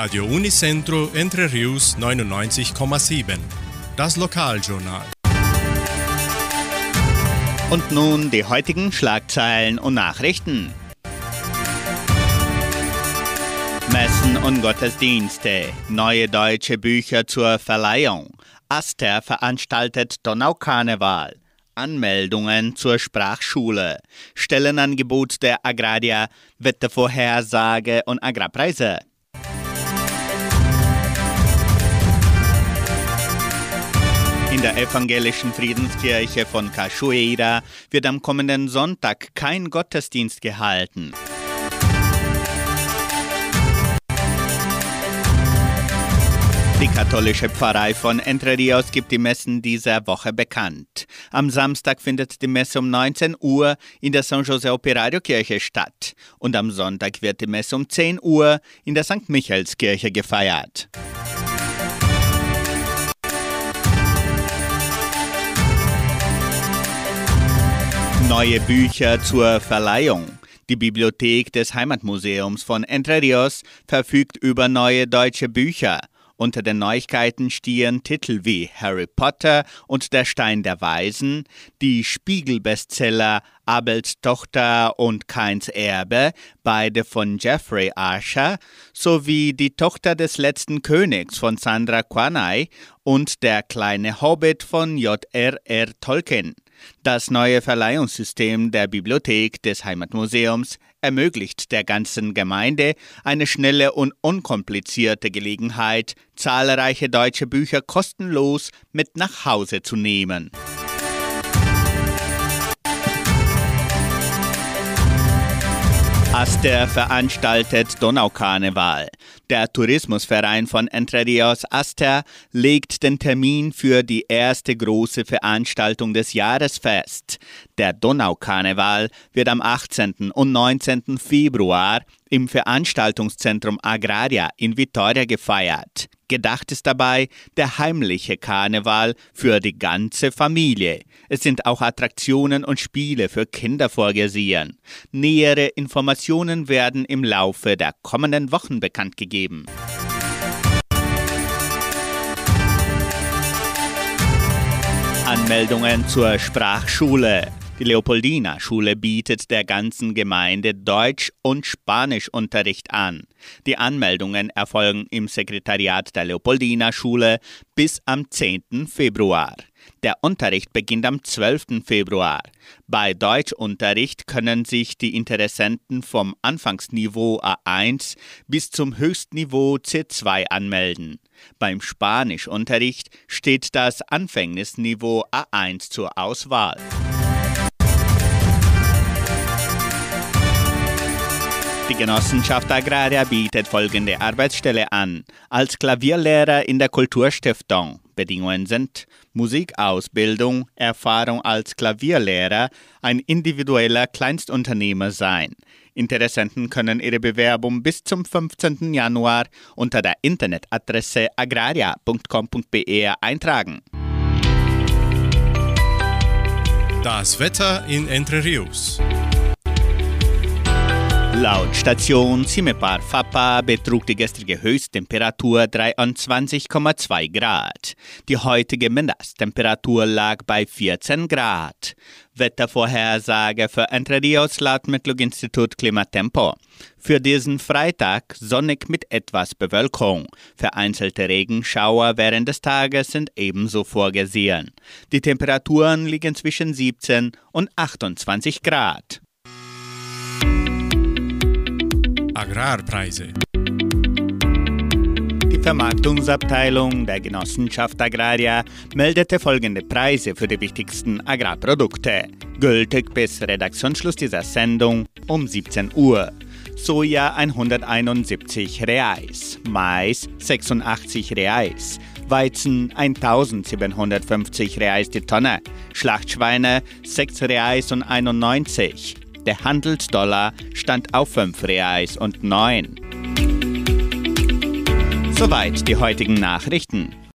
Radio Unicentro Entre Rius 99,7. Das Lokaljournal. Und nun die heutigen Schlagzeilen und Nachrichten. Messen und Gottesdienste, neue deutsche Bücher zur Verleihung. Aster veranstaltet Donaukarneval. Anmeldungen zur Sprachschule, Stellenangebot der Agraria, Wettervorhersage und Agrarpreise. In der evangelischen Friedenskirche von Cachoeira wird am kommenden Sonntag kein Gottesdienst gehalten. Die katholische Pfarrei von Entre Rios gibt die Messen dieser Woche bekannt. Am Samstag findet die Messe um 19 Uhr in der San José Operario Kirche statt und am Sonntag wird die Messe um 10 Uhr in der St. Michaelskirche gefeiert. Neue Bücher zur Verleihung. Die Bibliothek des Heimatmuseums von Entre Rios verfügt über neue deutsche Bücher unter den Neuigkeiten stehen Titel wie Harry Potter und der Stein der Weisen, die Spiegel-Bestseller Abels Tochter und Keins Erbe, beide von Jeffrey Archer, sowie Die Tochter des letzten Königs von Sandra Quanay und Der kleine Hobbit von J.R.R. Tolkien. Das neue Verleihungssystem der Bibliothek des Heimatmuseums ermöglicht der ganzen Gemeinde eine schnelle und unkomplizierte Gelegenheit, zahlreiche deutsche Bücher kostenlos mit nach Hause zu nehmen. Aster veranstaltet Donaukarneval. Der Tourismusverein von Entre Rios Aster legt den Termin für die erste große Veranstaltung des Jahres fest. Der Donaukarneval wird am 18. und 19. Februar im Veranstaltungszentrum Agraria in Vitoria gefeiert. Gedacht ist dabei der heimliche Karneval für die ganze Familie. Es sind auch Attraktionen und Spiele für Kinder vorgesehen. Nähere Informationen werden im Laufe der kommenden Wochen bekannt gegeben. Anmeldungen zur Sprachschule. Die Leopoldina-Schule bietet der ganzen Gemeinde Deutsch- und Spanischunterricht an. Die Anmeldungen erfolgen im Sekretariat der Leopoldina-Schule bis am 10. Februar. Der Unterricht beginnt am 12. Februar. Bei Deutschunterricht können sich die Interessenten vom Anfangsniveau A1 bis zum Höchstniveau C2 anmelden. Beim Spanischunterricht steht das Anfängnisniveau A1 zur Auswahl. Genossenschaft Agraria bietet folgende Arbeitsstelle an. Als Klavierlehrer in der Kulturstiftung. Bedingungen sind Musikausbildung, Erfahrung als Klavierlehrer, ein individueller Kleinstunternehmer sein. Interessenten können ihre Bewerbung bis zum 15. Januar unter der Internetadresse agraria.com.br eintragen. Das Wetter in Entre Rios. Laut Station Cimepar Fapa betrug die gestrige Höchsttemperatur 23,2 Grad. Die heutige Mindesttemperatur lag bei 14 Grad. Wettervorhersage für Entre Rios laut Metlog-Institut Klimatempo. Für diesen Freitag sonnig mit etwas Bewölkung. Vereinzelte Regenschauer während des Tages sind ebenso vorgesehen. Die Temperaturen liegen zwischen 17 und 28 Grad. Agrarpreise. Die Vermarktungsabteilung der Genossenschaft Agraria meldete folgende Preise für die wichtigsten Agrarprodukte, gültig bis Redaktionsschluss dieser Sendung um 17 Uhr. Soja 171 Reais, Mais 86 Reais, Weizen 1750 Reais die Tonne, Schlachtschweine 6 Reais und 91, der Handelsdollar stand auf 5 Reais und 9. Soweit die heutigen Nachrichten.